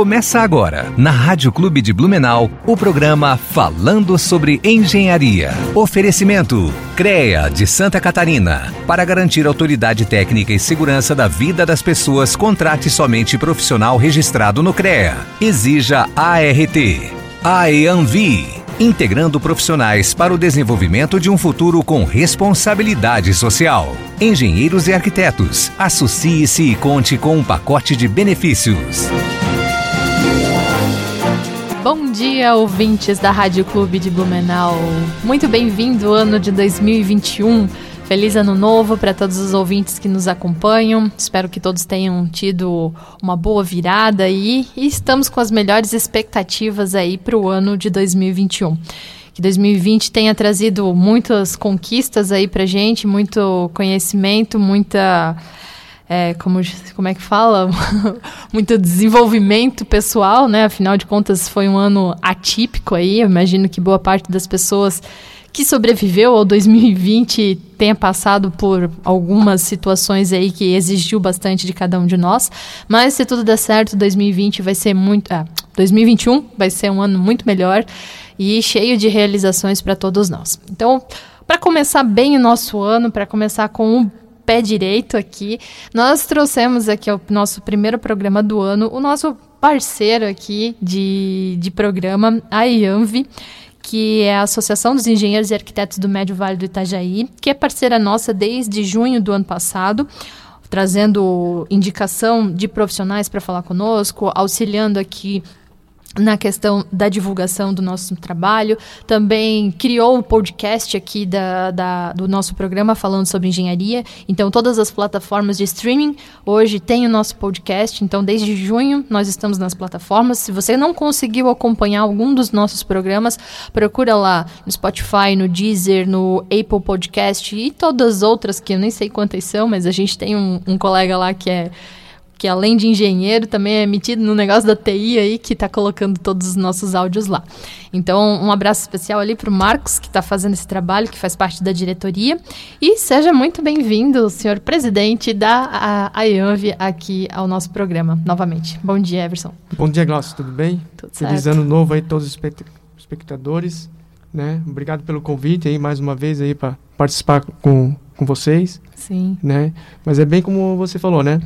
Começa agora, na Rádio Clube de Blumenau, o programa Falando sobre Engenharia. Oferecimento: CREA de Santa Catarina. Para garantir autoridade técnica e segurança da vida das pessoas, contrate somente profissional registrado no CREA. Exija ART. AEANVI integrando profissionais para o desenvolvimento de um futuro com responsabilidade social. Engenheiros e arquitetos, associe-se e conte com um pacote de benefícios. Bom dia, ouvintes da Rádio Clube de Blumenau. Muito bem-vindo ano de 2021. Feliz ano novo para todos os ouvintes que nos acompanham. Espero que todos tenham tido uma boa virada aí e estamos com as melhores expectativas aí para o ano de 2021 que 2020 tenha trazido muitas conquistas aí para gente, muito conhecimento, muita é, como, como é que fala? Muito desenvolvimento pessoal, né? Afinal de contas, foi um ano atípico aí. Eu imagino que boa parte das pessoas que sobreviveu ao 2020 tenha passado por algumas situações aí que exigiu bastante de cada um de nós. Mas se tudo der certo, 2020 vai ser muito. Ah, 2021 vai ser um ano muito melhor e cheio de realizações para todos nós. Então, para começar bem o nosso ano, para começar com um pé direito aqui. Nós trouxemos aqui o nosso primeiro programa do ano, o nosso parceiro aqui de, de programa, a IANV, que é a Associação dos Engenheiros e Arquitetos do Médio Vale do Itajaí, que é parceira nossa desde junho do ano passado trazendo indicação de profissionais para falar conosco, auxiliando aqui na questão da divulgação do nosso trabalho. Também criou o podcast aqui da, da, do nosso programa falando sobre engenharia. Então, todas as plataformas de streaming hoje têm o nosso podcast. Então, desde junho, nós estamos nas plataformas. Se você não conseguiu acompanhar algum dos nossos programas, procura lá no Spotify, no Deezer, no Apple Podcast e todas as outras que eu nem sei quantas são, mas a gente tem um, um colega lá que é que além de engenheiro, também é metido no negócio da TI aí, que está colocando todos os nossos áudios lá. Então, um abraço especial ali para o Marcos, que está fazendo esse trabalho, que faz parte da diretoria. E seja muito bem-vindo, senhor presidente da AIANV, aqui ao nosso programa, novamente. Bom dia, Everson. Bom dia, Glaucio, tudo bem? Tudo Feliz certo. ano novo aí, todos os espectadores. Né? Obrigado pelo convite aí, mais uma vez aí, para participar com, com vocês. Sim. Né? Mas é bem como você falou, né?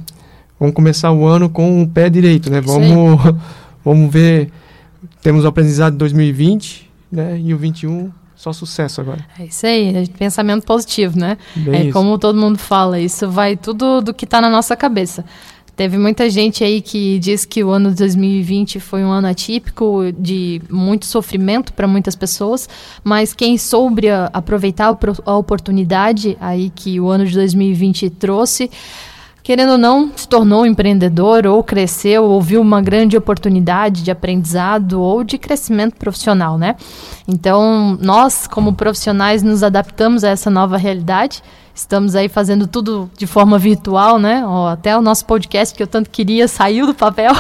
Vamos começar o ano com o pé direito, né? Vamos, vamos ver. Temos o aprendizado de 2020, né? E o 21, só sucesso agora. É isso aí, é pensamento positivo, né? Bem é isso. como todo mundo fala, isso vai tudo do que está na nossa cabeça. Teve muita gente aí que diz que o ano de 2020 foi um ano atípico, de muito sofrimento para muitas pessoas, mas quem soube aproveitar a pro- a oportunidade aí que o ano de 2020 trouxe, querendo ou não, se tornou empreendedor ou cresceu, ou viu uma grande oportunidade de aprendizado ou de crescimento profissional, né? Então, nós, como profissionais, nos adaptamos a essa nova realidade. Estamos aí fazendo tudo de forma virtual, né? Até o nosso podcast que eu tanto queria saiu do papel.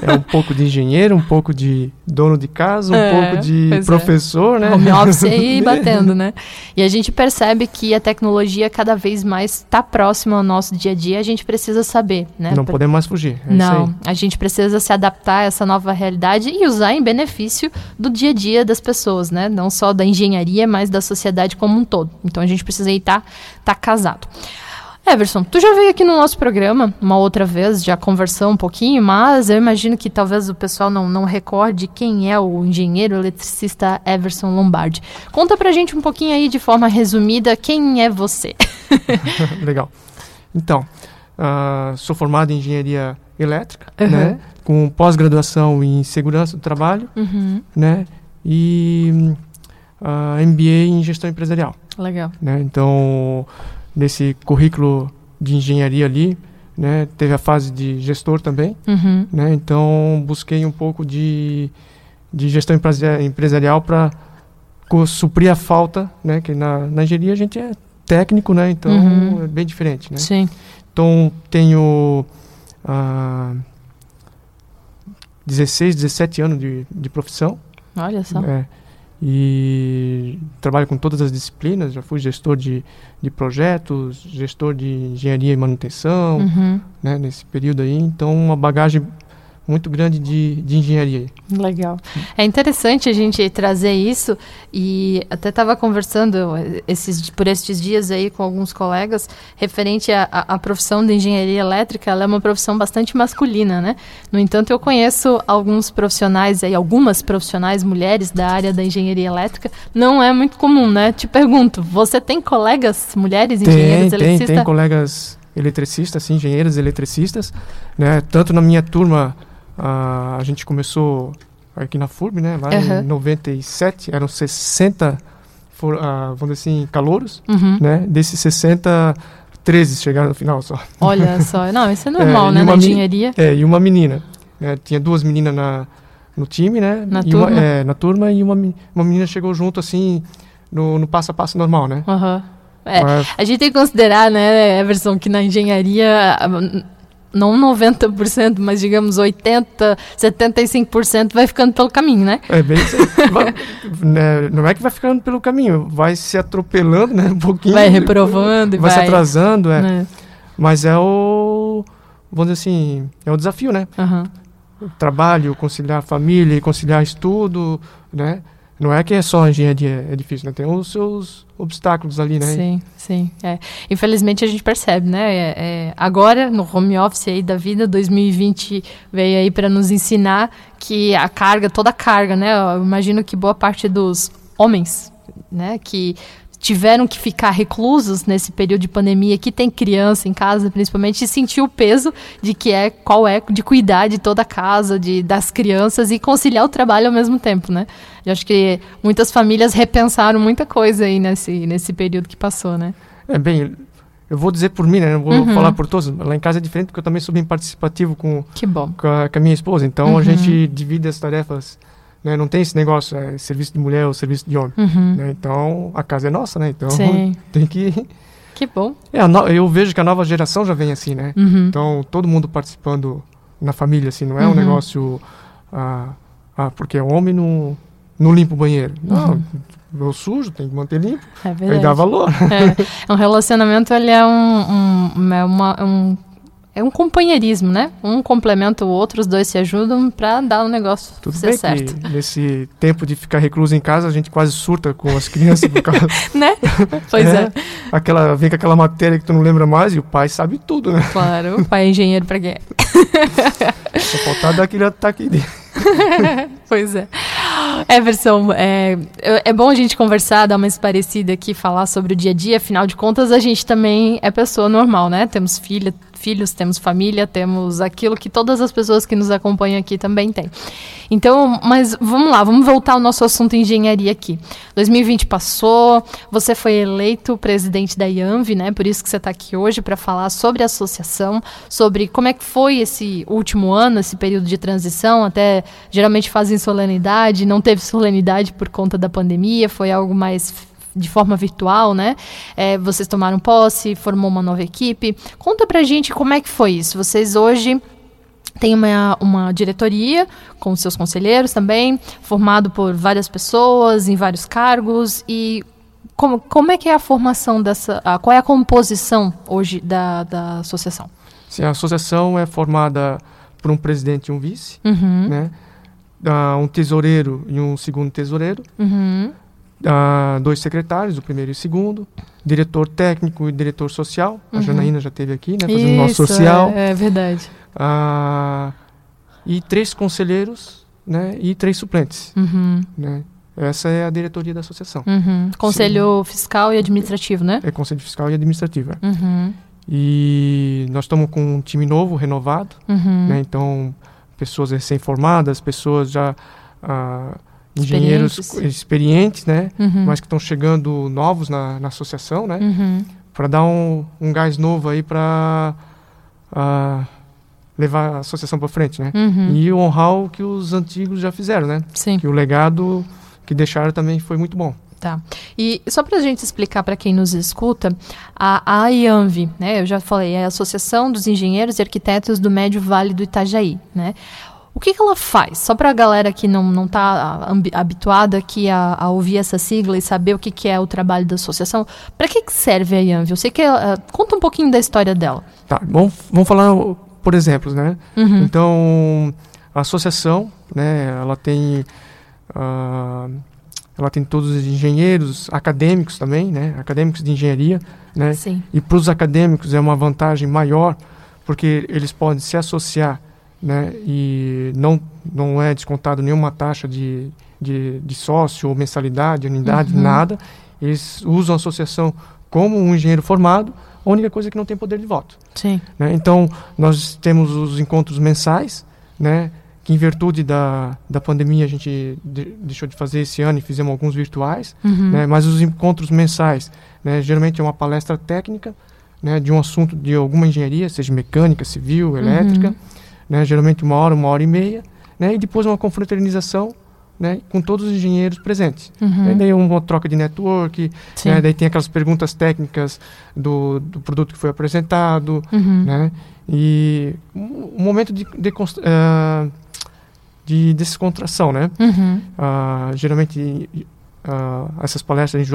É um pouco de engenheiro, um pouco de dono de casa, um É, pouco de é. professor, né? Home office aí batendo, né? E a gente percebe que a tecnologia cada vez mais está próxima ao nosso dia a dia. A gente precisa saber, né? Não Pra- podemos mais fugir. É Não, a gente precisa se adaptar a essa nova realidade e usar em benefício do dia a dia das pessoas, né? Não só da engenharia, mas da sociedade como um todo. Então a gente precisa estar tá casado. Everson, tu já veio aqui no nosso programa uma outra vez, já conversou um pouquinho, mas eu imagino que talvez o pessoal não, não recorde quem é o engenheiro eletricista Everson Lombardi. Conta pra gente um pouquinho aí de forma resumida quem é você. Legal. Então, ah, sou formado em engenharia elétrica, Uhum. né? Com pós-graduação em segurança do trabalho, Uhum, né? E ah, MBA em gestão empresarial. legal. né? Então, nesse currículo de engenharia ali, né, teve a fase de gestor também, Uhum, né? Então, busquei um pouco de, de gestão empresa- empresarial para suprir a falta, né? Que na, na engenharia a gente é técnico, né? Então, Uhum. é bem diferente, né? sim. Então, tenho ah, 16, 17 anos de, de profissão, Olha só. é. E trabalho com todas as disciplinas. Já fui gestor de, de projetos, gestor de engenharia e manutenção, Uhum. né, nesse período aí. Então, uma bagagem muito grande de, de engenharia. Legal. É interessante a gente trazer isso e até estava conversando esses, por estes dias aí com alguns colegas referente à, profissão de engenharia elétrica. Ela é uma profissão bastante masculina, né? No entanto, eu conheço alguns profissionais aí, algumas profissionais mulheres da área da engenharia elétrica. Não é muito comum, né? Te pergunto, você tem colegas mulheres engenheiras Tem, tem, eletricistas? tem colegas eletricistas, sim, engenheiros eletricistas, né? Tanto na minha turma, ah, a gente começou aqui na FURB, né? Lá Aham. em 97, eram 60, for, ah, vamos dizer assim, calouros, Uhum. né? Desses 60, 13 chegaram no final só. Olha só, não, isso é normal, É, né? Na engenharia. É, e uma menina. Né? Tinha duas meninas na, no time, né? Na e turma? Uma, é, na turma, e uma, uma menina chegou junto, assim, no, no passo a passo normal, né? Aham. É, Mas- A gente tem que considerar, né, Everson, que na engenharia, não 90%, mas digamos 80%, 75% vai ficando pelo caminho, né? É bem. Vai- né, Não é que vai ficando pelo caminho, vai se atropelando, né? Um pouquinho. Vai reprovando vai, vai. se atrasando, é. né? Mas é o. Vamos dizer assim, é o desafio, né? Aham. Trabalho, conciliar família, conciliar estudo, né? Não é que é só engenharia, é difícil, né? Tem os seus obstáculos ali, né? Sim, sim. é. Infelizmente a gente percebe, né? é- é, agora, no home office aí da vida, 2020 veio aí para nos ensinar que a carga, toda a carga, né? Eu imagino que boa parte dos homens, né, que tiveram que ficar reclusos nesse período de pandemia, que tem criança em casa, principalmente, e sentiu o peso de que é qual é de cuidar de toda a casa, de das crianças e conciliar o trabalho ao mesmo tempo, né? Eu acho que muitas famílias repensaram muita coisa aí nesse, nesse período que passou, né? É bem, eu vou dizer por mim, né? Não vou Uhum. falar por todos. Lá em casa é diferente porque eu também sou bem participativo com, Que bom. com, a, com a minha esposa. Então Uhum. a gente divide as tarefas. Né? Não tem esse negócio, é serviço de mulher ou serviço de homem. Uhum. Né? Então a casa é nossa, né? Então Sim, tem que. que bom. É, no- Eu vejo que a nova geração já vem assim, né? Uhum. Então todo mundo participando na família, assim, não é Uhum. um negócio. Ah, ah, porque é homem não, não limpa o banheiro. Não, Uhum. eu sujo, tem que manter limpo. É Aí verdade. dá valor. É, um relacionamento, ele é um, um, é uma, um, é um companheirismo, né? Um complementa o outro, os dois se ajudam pra dar o negócio Tudo ser bem certo. que nesse tempo de ficar recluso em casa, a gente quase surta com as crianças por causa. Né? Pois é. Aquela, vem com aquela matéria que tu não lembra mais e o pai sabe tudo, né? claro. O pai é engenheiro pra quê? Só faltar dar aquele ataque dele. Pois é. Everson, é, é bom a gente conversar, dar uma esparecida aqui, falar sobre o dia a dia. Afinal de contas, a gente também é pessoa normal, né? Temos filha, filhos, temos família, temos aquilo que todas as pessoas que nos acompanham aqui também têm. Então, mas vamos lá, vamos voltar ao nosso assunto engenharia aqui. 2020 passou, você foi eleito presidente da IANV, né? Por isso que você está aqui hoje para falar sobre a associação, sobre como é que foi esse último ano, esse período de transição. Até geralmente fazem solenidade, não teve solenidade por conta da pandemia, foi algo mais de forma virtual, né? É, vocês tomaram posse, formou uma nova equipe. Conta pra gente como é que foi isso. Vocês hoje tem uma, uma diretoria com seus conselheiros também, formado por várias pessoas em vários cargos. E como, como é que é a formação dessa. a- qual é a composição hoje da, da associação? Sim, a associação é formada por um presidente e um vice, Uhum, né? Ah, um tesoureiro e um segundo tesoureiro. uhum, Ah, dois secretários, o primeiro e o segundo, diretor técnico e diretor social. A Uhum. Janaína já esteve aqui, né, fazendo nosso Isso, social. É, é verdade. Ah, e três conselheiros, né, e três suplentes, Uhum, né. Essa é a diretoria da associação. uhum. Conselho fiscal e administrativo, né? É conselho fiscal e administrativa. Uhum, E nós estamos com um time novo, renovado, uhum. né, então pessoas recém-formadas, pessoas já ah, engenheiros Experientes. experientes, né, Uhum, mas que estão chegando novos na, na associação, né, uhum. para dar um, um gás novo aí para levar a associação para frente, né? Uhum. E honrar o que os antigos já fizeram, né? Sim. Que o legado que deixaram também foi muito bom. Tá. E só para a gente explicar para quem nos escuta, a, a IANV, né, eu já falei, é a Associação dos Engenheiros e Arquitetos do Médio Vale do Itajaí, né? O que, que ela faz? Só para a galera que não não está habituada aqui a, a, ouvir essa sigla e saber o que, que é o trabalho da associação, para que, que serve a Anvil? Você que uh, conta um pouquinho da história dela. Tá, vamos, vamos falar por exemplos, né? Uhum. Então a associação, né? Ela tem uh, ela tem todos os engenheiros, acadêmicos também, né? Acadêmicos de engenharia, né? Sim. E para os acadêmicos é uma vantagem maior, porque eles podem se associar, né? E não não é descontado nenhuma taxa de, de, de sócio ou mensalidade, unidade, uhum. nada. Eles usam a associação como um engenheiro formado, a única coisa é que não tem poder de voto. Sim. Né? Então, nós temos os encontros mensais, né? que em virtude da, da pandemia a gente de, deixou de fazer esse ano e fizemos alguns virtuais, uhum. né, mas os encontros mensais, né, geralmente é uma palestra técnica, né, de um assunto de alguma engenharia, seja mecânica, civil, elétrica, uhum. Né, geralmente uma hora, uma hora e meia, né, e depois uma confraternização né, com todos os engenheiros presentes. Uhum. daí uma troca de network, né, daí tem aquelas perguntas técnicas do, do produto que foi apresentado, uhum. né, e um, um momento de, de uh, de descontração, né? Uhum. Uh, geralmente uh, essas palestras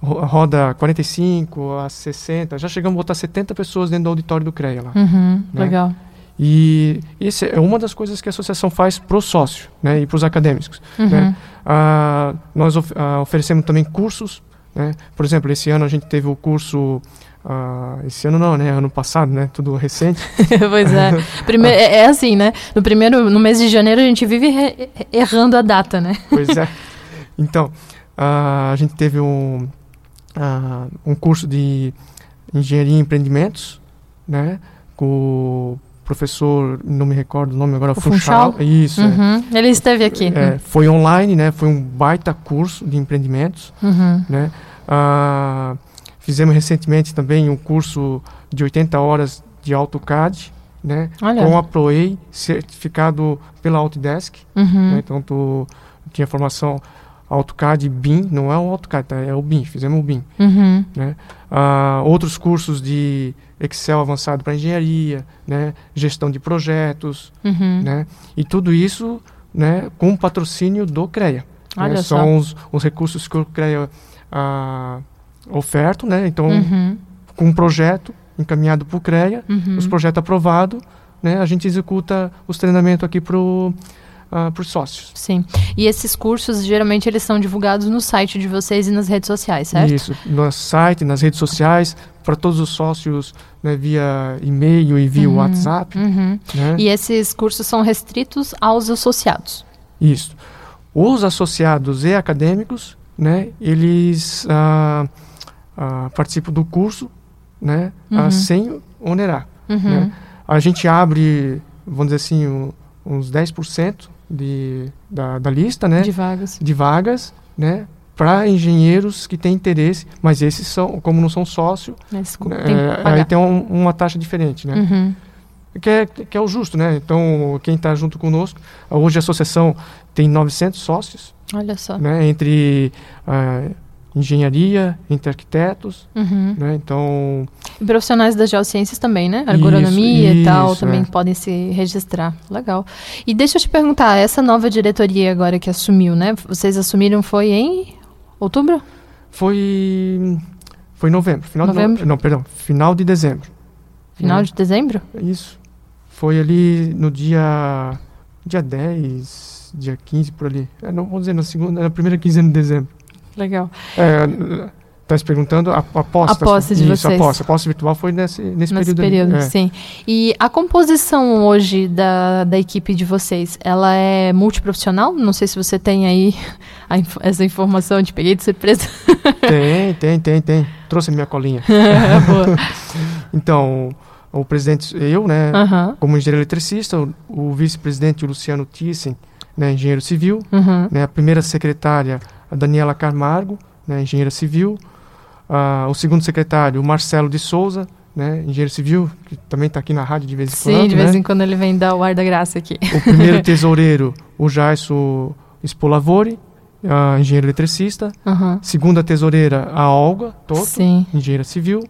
roda 45 a 60, já chegamos a botar 70 pessoas dentro do auditório do CREA lá. Uhum, né? Legal. E isso é uma das coisas que a associação faz para o sócio né, e para os acadêmicos. Uhum. Né? nós of oferecemos também cursos. Né? Por exemplo, esse ano a gente teve o curso Uh, esse ano não, né? Ano passado, né? Tudo recente. pois é. Primeiro, é. é. assim, né? No primeiro, no mês de janeiro a gente vive errando a data, né? Pois é. Então, uh, a gente teve um, uh, um curso de engenharia e empreendimentos, né? Com professor, não me recordo o nome agora, o Funchal. Funchal. Isso. É. Uhum. É. Ele esteve aqui. É, foi online, né? Foi um baita curso de empreendimentos, uhum. né? Uh, Fizemos recentemente também um curso de 80 horas de AutoCAD, né? Olha. Com a ProEI, certificado pela Autodesk. Uhum. Né? Então, tu tinha formação AutoCAD BIM, não é o AutoCAD, tá? é o BIM, fizemos o BIM. Uhum. Né? Uh, outros cursos de Excel avançado para engenharia, né? gestão de projetos, uhum. né? e tudo isso né? com patrocínio do CREA. Olha né? São os, os, recursos que o CREA uh, oferto, né? Então, uhum. com um projeto encaminhado para o CREA, uhum. os projetos aprovados, né? A gente executa os treinamentos aqui para uh, ah, os sócios. Sim. E esses cursos, geralmente, eles são divulgados no site de vocês e nas redes sociais, certo? Isso. No site, nas redes sociais, para todos os sócios, né, via e-mail e via uhum. WhatsApp. Uhum. Né? E esses cursos são restritos aos associados? Isso. Os associados e acadêmicos, né, eles... Uh, uh, participam do curso, né, uhum. uh, sem onerar. Uhum. Né? A gente abre, vamos dizer assim, um, uns 10% de, da, da lista, né? De vagas. De vagas, né? Para engenheiros que têm interesse, mas esses são, como não são sócio, né, é, aí tem um, uma taxa diferente, né? Uhum. Que é, que é o justo, né? Então, quem está junto conosco, hoje a associação tem 900 sócios. Olha só. Né, entre uh, engenharia, entre arquitetos, uhum. né? Então... E profissionais das geociências também, né? Agronomia isso, e tal, também é. podem se registrar. Legal. E deixa eu te perguntar, essa nova diretoria agora que assumiu, né? Vocês assumiram foi em outubro? Foi... Foi em novembro. Final novembro? De. Não, perdão. Final de dezembro. Final né? de dezembro? Isso. Foi ali no dia... Dia 10, dia 15, por ali. É, não, vou dizer, na, segunda, na primeira quinzena de dezembro. Legal. É, Está se perguntando a, a posse. A posse de isso, vocês. A posse. A posse virtual foi nesse, nesse, nesse período. período é. sim. E a composição hoje da, da equipe de vocês, ela é multiprofissional? Não sei se você tem aí inf essa informação, te peguei de surpresa. Tem, tem, tem, tem. Trouxe a minha colinha. então, o presidente, eu, né, uh -huh. como engenheiro eletricista, o, o vice-presidente Luciano Thyssen, né, engenheiro civil, uh -huh. né, a primeira secretária a Daniela Camargo, né, engenheira civil, uh, o segundo secretário, o Marcelo de Souza, né, engenheiro civil, que também está aqui na rádio de vez em Sim, quando. Sim, de vez né? em quando ele vem dar o ar da graça aqui. O primeiro tesoureiro, o Jaisso Spolavori, uh, engenheiro eletricista. Uhum. Segunda tesoureira, a Olga Toto, Sim. engenheira civil.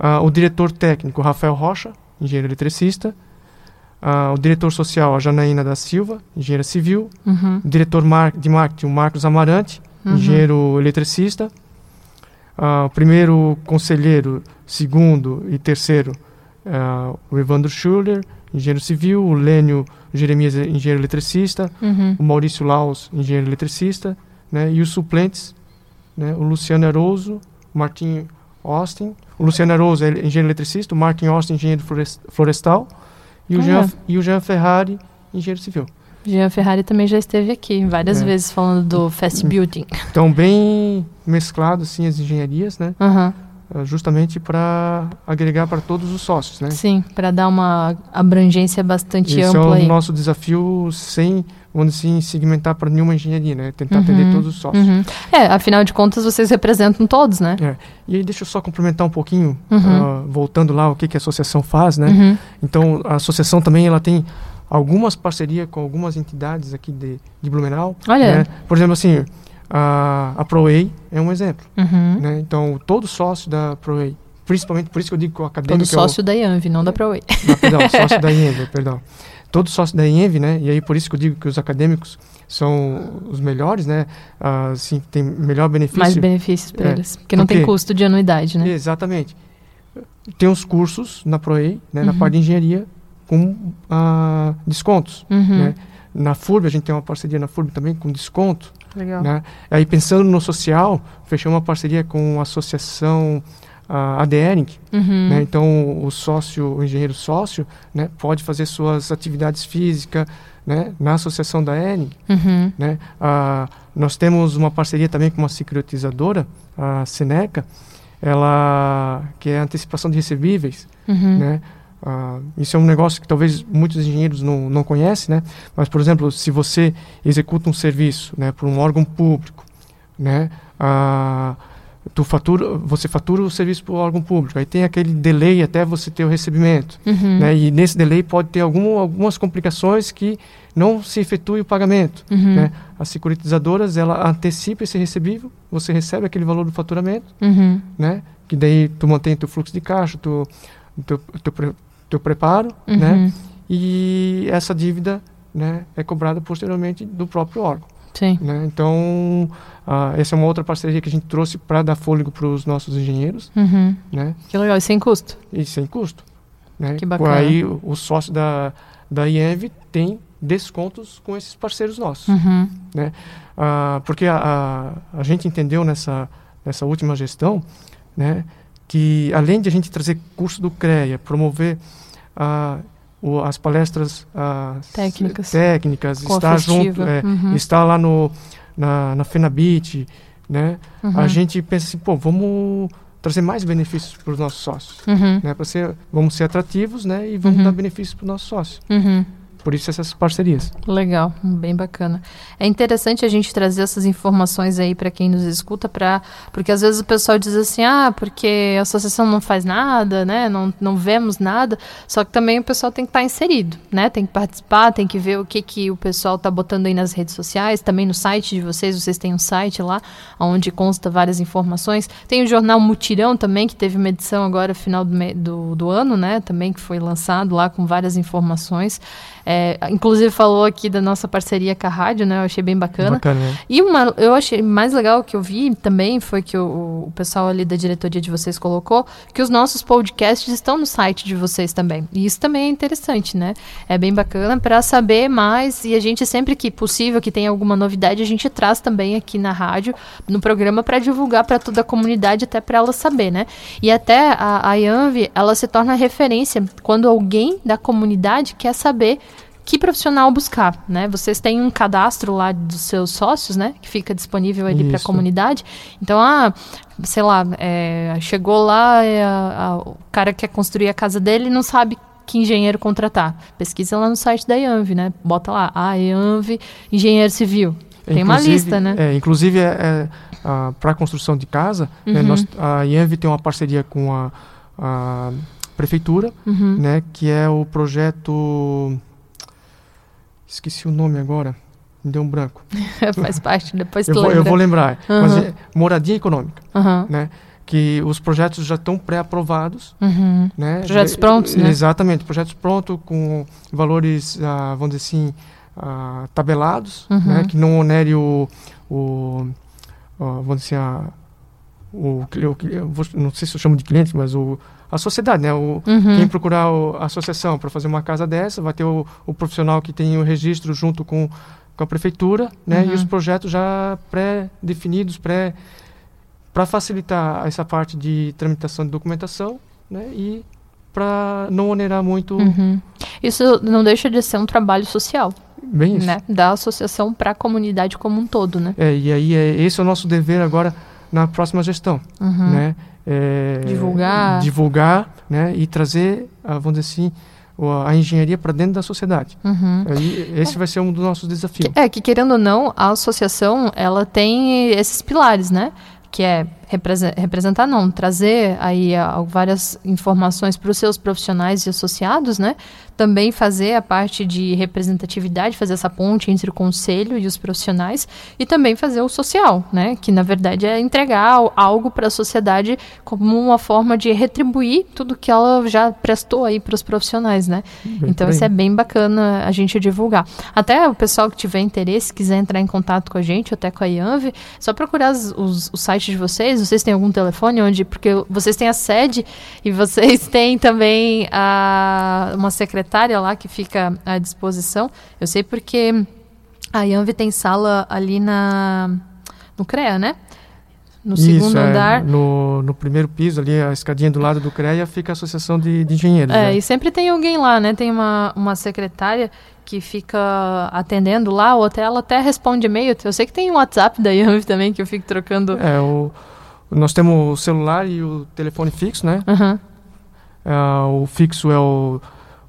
Uh, o diretor técnico, Rafael Rocha, engenheiro eletricista. Uh, o diretor social, a Janaína da Silva, engenheira civil, Uhum. o diretor mar de marketing, o Marcos Amarante, Uhum. engenheiro eletricista, Ah, o primeiro conselheiro, segundo e terceiro, ah, o Evandro Schuller, engenheiro civil, o Lênio Jeremias, engenheiro eletricista, Uhum. o Maurício Laus, engenheiro eletricista, né, e os suplentes, né, o Luciano Aroso, o Martin Austin, o Luciano Aroso é engenheiro eletricista, o Martin Austin, engenheiro flores- florestal, e o. Jean, e o Jean Ferrari, engenheiro civil. Jean Ferrari também já esteve aqui várias É. vezes falando do fast building. Então, bem mesclado, assim, as engenharias, né, ah, justamente para agregar para todos os sócios, né. Sim, para dar uma abrangência bastante Esse é ampla o aí. nosso desafio sem, vamos dizer assim, segmentar para nenhuma engenharia, né, tentar Uhum. atender todos os sócios. Uhum. É, afinal de contas, vocês representam todos, né? E aí deixa eu só complementar um pouquinho, Uhum. ah, voltando lá, o que, que a associação faz, né? Uhum. Então, a associação também ela tem algumas parcerias com algumas entidades aqui de, de Blumenau. Olha. né? Por exemplo, assim, a, a ProEI é um exemplo. Uhum. Né? Então, todo sócio da ProEI, principalmente por isso que eu digo que o acadêmico... Todo sócio da IANV, não da. É o, não, perdão, sócio da IENV, perdão. Todo sócio da IENV, né? E aí por isso que eu digo que os acadêmicos são os melhores, né? Assim, tem melhor benefício. Mais benefícios para É, eles. Porque não tem porque- custo de anuidade, né? Exatamente. Tem os cursos na ProEI, né, na Uhum. parte de engenharia, com ah, descontos. Uhum. né? Na FURB, a gente tem uma parceria na FURB também com desconto. Legal. Né? Aí, pensando no social, fechamos uma parceria com a associação ah, ADERING. Uhum. Né? Então, o sócio, o engenheiro sócio, né, pode fazer suas atividades físicas né, na associação da ERING. Uhum. Né? Ah, nós temos uma parceria também com uma securitizadora, a Seneca, ela que é a antecipação de recebíveis, Uhum. né? Ah, isso é um negócio que talvez muitos engenheiros não, não conhecem, né? Mas, por exemplo, se você executa um serviço, né, por um órgão público, né? Ah, tu fatura, você fatura o serviço para o órgão público, aí tem aquele delay até você ter o recebimento, Uhum. né? E nesse delay pode ter algum, algumas complicações que não se efetue o pagamento, Uhum. né? As securitizadoras, ela antecipa esse recebível, você recebe aquele valor do faturamento, Uhum. né? Que daí tu mantém teu fluxo de caixa, tu, teu, teu, pre- teu preparo, né? Uhum. E essa dívida, né? É cobrada posteriormente do próprio órgão, Sim. né? Então, ah, essa é uma outra parceria que a gente trouxe para dar fôlego para os nossos engenheiros, Uhum. né? Que legal, e sem custo. E sem custo, né? Que bacana. Aí o, o sócio da, da IENV tem descontos com esses parceiros nossos. Uhum. Ah, porque a, a, a gente entendeu nessa, nessa última gestão né, que, além de a gente trazer curso do CREA, promover ah, o, as palestras ah, Técnicas. técnicas estar junto, é, Uhum. estar lá no, na, na FENABIT, né, Uhum. a gente pensa assim, pô, vamos trazer mais benefícios para os nossos sócios. Uhum. Né, para ser, vamos ser atrativos né, e vamos Uhum. dar benefícios para os nossos sócios. Por isso essas parcerias. Legal, bem bacana. É interessante a gente trazer essas informações aí para quem nos escuta, pra, porque às vezes o pessoal diz assim, ah, porque a associação não faz nada, né? Não, não vemos nada. Só que também o pessoal tem que estar inserido, né? Tem que participar, tem que ver o que, que o pessoal está botando aí nas redes sociais, também no site de vocês, vocês têm um site lá, onde consta várias informações. Tem o jornal Mutirão também, que teve uma edição agora final do, do, do ano, né? Também que foi lançado lá com várias informações. É, inclusive falou aqui da nossa parceria com a rádio, né? Eu achei bem bacana. Bacana, né? E uma, eu achei mais legal que eu vi também foi que o, o pessoal ali da diretoria de vocês colocou que os nossos podcasts estão no site de vocês também. E isso também é interessante, né? É bem bacana para saber mais e a gente sempre que possível que tem alguma novidade a gente traz também aqui na rádio, no programa para divulgar para toda a comunidade até para ela saber, né? E até a, a Yanvi, ela se torna referência quando alguém da comunidade quer saber que profissional buscar, né? Vocês têm um cadastro lá dos seus sócios, né? Que fica disponível ali para a comunidade. Então, ah, sei lá, é, chegou lá, é, a- o cara quer construir a casa dele e não sabe que engenheiro contratar. Pesquisa lá no site da IANV, né? Bota lá, a IANV, engenheiro civil. Tem uma Inclusive- lista, né? É, inclusive, é, para a construção de casa, né, Uhum. nós, a IENV tem uma parceria com a, a prefeitura, Uhum. né, que é o projeto... Esqueci o nome agora, me deu um branco. Faz parte, depois Eu vou, eu vou lembrar, mas Uhum. é moradia econômica. Aham. Né? que os projetos já estão pré-aprovados. Uhum. Né? Projetos prontos, né? Exatamente, projetos prontos com valores, ah, vamos dizer assim, ah, tabelados, Uhum. né? que não onere o, o ah, vamos dizer, a, o, o não sei se eu chamo de cliente, mas o, a sociedade, né? O, Uhum. quem procurar o- a associação para fazer uma casa dessa, vai ter o, o profissional que tem o registro junto com, com a prefeitura, né? Uhum. E os projetos já pré-definidos, pré para facilitar essa parte de tramitação de documentação, né? E para não onerar muito Uhum. Isso não deixa de ser um trabalho social, bem isso. né? Da associação para a comunidade como um todo, né? É, e aí é, esse é o nosso dever agora na próxima gestão, Uhum. né? É, Divulgar. divulgar, né? E trazer, ah, vamos dizer assim, a engenharia para dentro da sociedade. Uhum. Esse vai ser um dos nossos desafios. É que querendo ou não, a associação ela tem esses pilares, né? Que é representar, não, trazer aí ah, várias informações para os seus profissionais e associados, né? Também fazer a parte de representatividade, fazer essa ponte entre o conselho e os profissionais e também fazer o social, né? Que na verdade é entregar al- algo para a sociedade como uma forma de retribuir tudo que ela já prestou aí para os profissionais, né? Bem Então isso é bem bacana a gente divulgar. Até o pessoal que tiver interesse, quiser entrar em contato com a gente, ou até com a IANV, só procurar as- os, os sites de vocês. Vocês têm algum telefone onde. Porque vocês têm a sede e vocês têm também a, uma secretária lá que fica à disposição. Eu sei porque a IANV tem sala ali na. no CREA, né? No Isso, segundo é, andar. no, no primeiro piso, ali, a escadinha do lado do CREA, fica a Associação de, de Engenheiros. É, né? e sempre tem alguém lá, né? Tem uma, uma secretária que fica atendendo lá, ou até ela até responde e-mail. Eu sei que tem o WhatsApp da Yamv também, que eu fico trocando. É, o, nós temos o celular e o telefone fixo, né? Aham. Ah, o fixo é o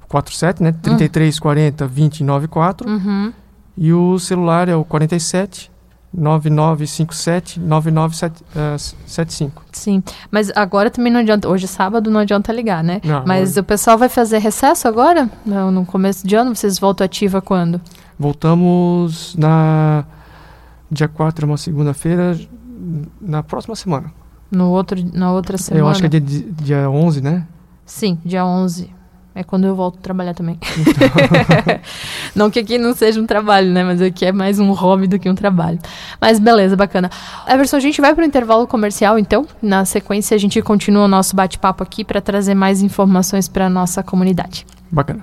47, né? 33 40 20 94. Uhum. E o celular é o 47 9957 9975. Sim. Mas agora também não adianta. Hoje é sábado, não adianta ligar, né? Não, Mas hoje- o pessoal vai fazer recesso agora? No, no começo de ano? Vocês voltam ativa quando? Voltamos na dia 4, é uma segunda-feira, na próxima semana. No outro, na outra semana? Eu acho que é dia, dia 11, né? Sim, dia 11. É quando eu volto a trabalhar também. não que aqui não seja um trabalho, né? Mas aqui é mais um hobby do que um trabalho. Mas beleza, bacana. Everson, a gente vai para o intervalo comercial, então. Na sequência, a gente continua o nosso bate-papo aqui para trazer mais informações para a nossa comunidade. Bacana.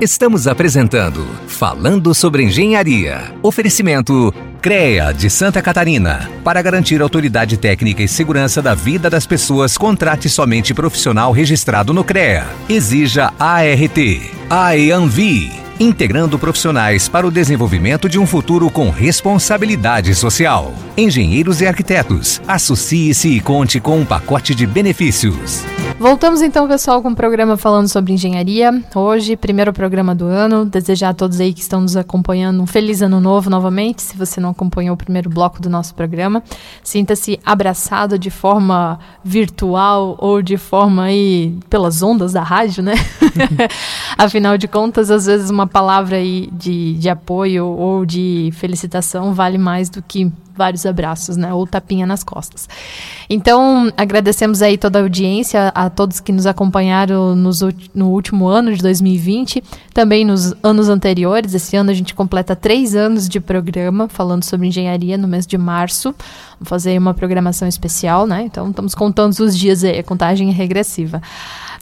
Estamos apresentando Falando sobre Engenharia. Oferecimento CREA de Santa Catarina. Para garantir autoridade técnica e segurança da vida das pessoas, contrate somente profissional registrado no CREA. Exija ART. AEANVI. Integrando profissionais para o desenvolvimento de um futuro com responsabilidade social. Engenheiros e arquitetos. Associe-se e conte com um pacote de benefícios. Voltamos então, pessoal, com o programa falando sobre engenharia. Hoje, primeiro programa do ano. Desejar a todos aí que estão nos acompanhando um feliz ano novo novamente. Se você não acompanhou o primeiro bloco do nosso programa, sinta-se abraçado de forma virtual ou de forma aí pelas ondas da rádio, né? Afinal de contas, às vezes uma palavra aí de, de apoio ou de felicitação vale mais do que vários abraços, né? Ou tapinha nas costas. Então, agradecemos aí toda a audiência, a todos que nos acompanharam nos, no último ano de 2020, também nos anos anteriores. Esse ano a gente completa três anos de programa falando sobre engenharia no mês de março. Vamos fazer uma programação especial, né? Então, estamos contando os dias aí, a contagem é regressiva.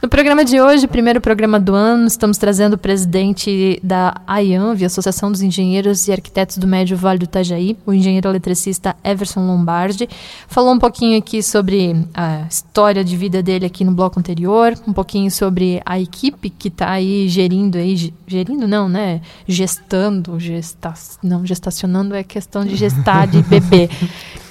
No programa de hoje, primeiro programa do ano, estamos trazendo o presidente da AIANV, Associação dos Engenheiros e Arquitetos do Médio Vale do Itajaí, o engenheiro eletricista Everson Lombardi. Falou um pouquinho aqui sobre a história de vida dele aqui no bloco anterior, um pouquinho sobre a equipe que está aí gerindo aí, gerindo não, né? Gestando, gesta, não, gestacionando é questão de gestar de bebê,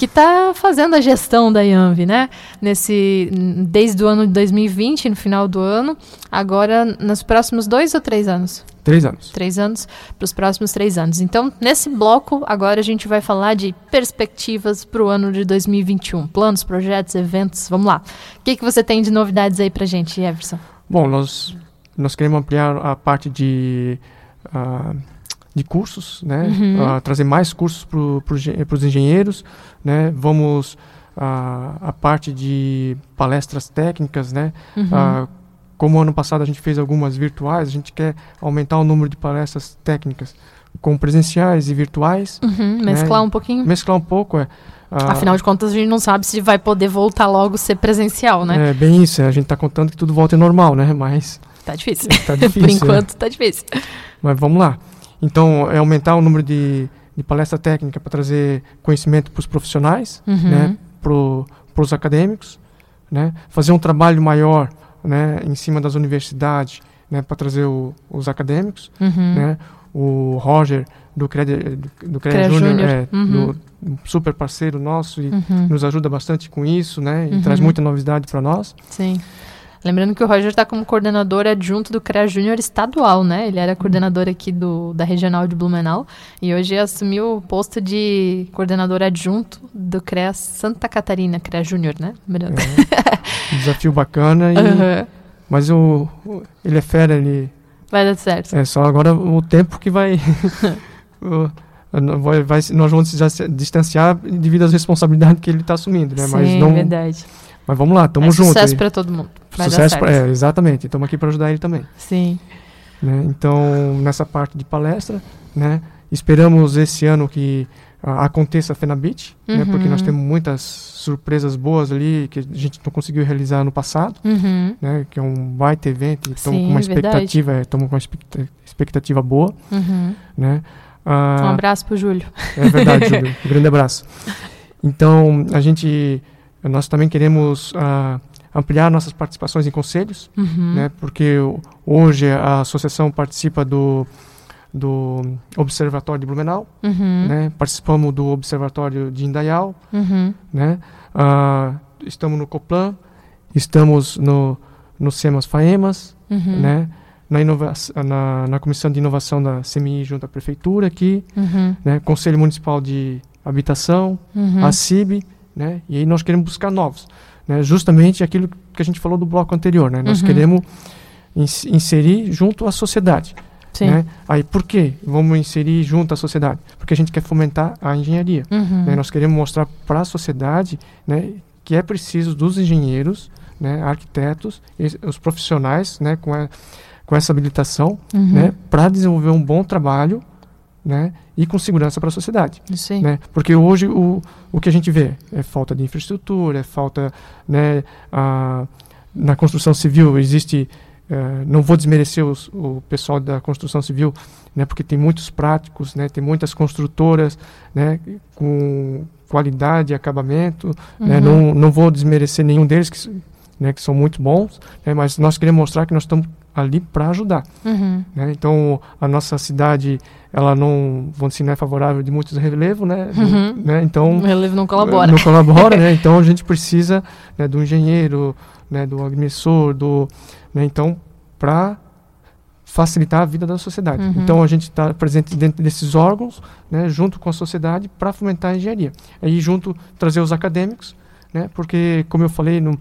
que está fazendo a gestão da Yanvi, né? Nesse desde o ano de 2020, no final do ano, agora nos próximos dois ou três anos? Três anos. Três anos para os próximos três anos. Então, nesse bloco, agora a gente vai falar de perspectivas para o ano de 2021. Planos, projetos, eventos. Vamos lá. O que, que você tem de novidades aí para gente, Everson? Bom, nós, nós queremos ampliar a parte de, uh, de cursos, né? Uhum. Uh, trazer mais cursos para os engenheiros, né? Vamos uh, a parte de palestras técnicas, né? Uhum como ano passado a gente fez algumas virtuais, a gente quer aumentar o número de palestras técnicas com presenciais e virtuais. Uhum, né? mesclar um pouquinho. Mesclar um pouco, é. Ah, Afinal de contas, a gente não sabe se vai poder voltar logo ser presencial, né? É bem isso, a gente está contando que tudo volte normal, né? Mas. Tá difícil. Tá difícil Por enquanto, é. tá difícil. Mas vamos lá. Então, é aumentar o número de, de palestra técnica para trazer conhecimento para os profissionais, uhum. né? Para os acadêmicos, né? Fazer um trabalho maior né, em cima das universidades, né, para trazer o, os acadêmicos, uhum. né, o Roger do Cred, do Cred Júnior é uhum. do, super parceiro nosso e uhum. nos ajuda bastante com isso, né, e traz uhum. muita novidade para nós. Sim. Lembrando que o Roger está como coordenador adjunto do CREA Júnior estadual, né? Ele era coordenador aqui do, da regional de Blumenau e hoje assumiu o posto de coordenador adjunto do CREA Santa Catarina, CREA Júnior, né? É. desafio bacana, e, uhum. mas o, o, ele é fera, ele... Vai dar certo. É só agora o tempo que vai... vai, vai, nós vamos se distanciar devido às responsabilidades que ele está assumindo, né? Sim, mas não, verdade. Mas vamos lá, tamo é junto. Sucesso para todo mundo. Vai sucesso pra, é, exatamente. Estamos aqui para ajudar ele também. Sim. Né? Então, nessa parte de palestra, né? Esperamos esse ano que aconteça a FenaBit, uhum. né? Porque nós temos muitas surpresas boas ali que a gente não conseguiu realizar no passado, uhum. né? Que é um baita evento estamos com uma expectativa, estamos com uma expectativa boa, uhum. né? Ah, um abraço para o Júlio. É verdade, Júlio. Um grande abraço. Então, a gente nós também queremos uh, ampliar nossas participações em conselhos, uhum. né, porque hoje a associação participa do, do Observatório de Blumenau, uhum. né, participamos do Observatório de Indaial, uhum. né, uh, estamos no Coplan, estamos no, no SEMAS FAEMAS, uhum. né, na, na, na, Comissão de Inovação da CMI junto à Prefeitura aqui, uhum. né, Conselho Municipal de Habitação, uhum. a CIB, né? E aí nós queremos buscar novos, né? Justamente aquilo que a gente falou do bloco anterior, né? Nós uhum. queremos ins inserir junto à sociedade. Sim. Né? Aí por que vamos inserir junto à sociedade? Porque a gente quer fomentar a engenharia. Uhum. Né? Nós queremos mostrar para a sociedade né, que é preciso dos engenheiros, né, arquitetos, os profissionais né, com, a, com essa habilitação uhum. né, para desenvolver um bom trabalho né, e com segurança para a sociedade. Sim. Né? Porque hoje o, o que a gente vê é falta de infraestrutura, é falta né, a, na construção civil existe Uh, não vou desmerecer os, o pessoal da construção civil, né, porque tem muitos práticos, né, tem muitas construtoras né, com qualidade e acabamento. Né, uhum. Né, não, não vou desmerecer nenhum deles, que, né, que são muito bons, né, mas nós queremos mostrar que nós estamos ali para ajudar. Uhum. Né? Então, a nossa cidade, ela não, vamos dizer, não é favorável de muitos relevo, né? Uhum. né? Então, o relevo não colabora. Não colabora, né? Então, a gente precisa né, do engenheiro, né, do agrimensor, do, né, então, para facilitar a vida da sociedade. Uhum. Então, a gente está presente dentro desses órgãos, né, junto com a sociedade, para fomentar a engenharia. Aí, junto, trazer os acadêmicos, né? Porque, como eu falei no,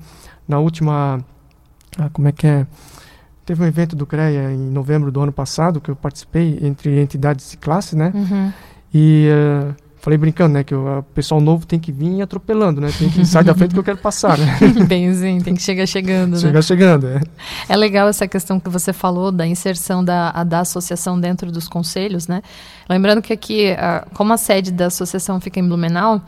na última... Ah, como é que é? Teve um evento do CREA em novembro do ano passado que eu participei entre entidades e classes, né? Uhum. E uh, falei brincando, né? Que o pessoal novo tem que vir atropelando, né? Tem que sair da frente que eu quero passar, né? Bemzinho, tem que chegar chegando, Chegar né? chegando, é. É legal essa questão que você falou da inserção da, a, da associação dentro dos conselhos, né? Lembrando que aqui, como a sede da associação fica em Blumenau,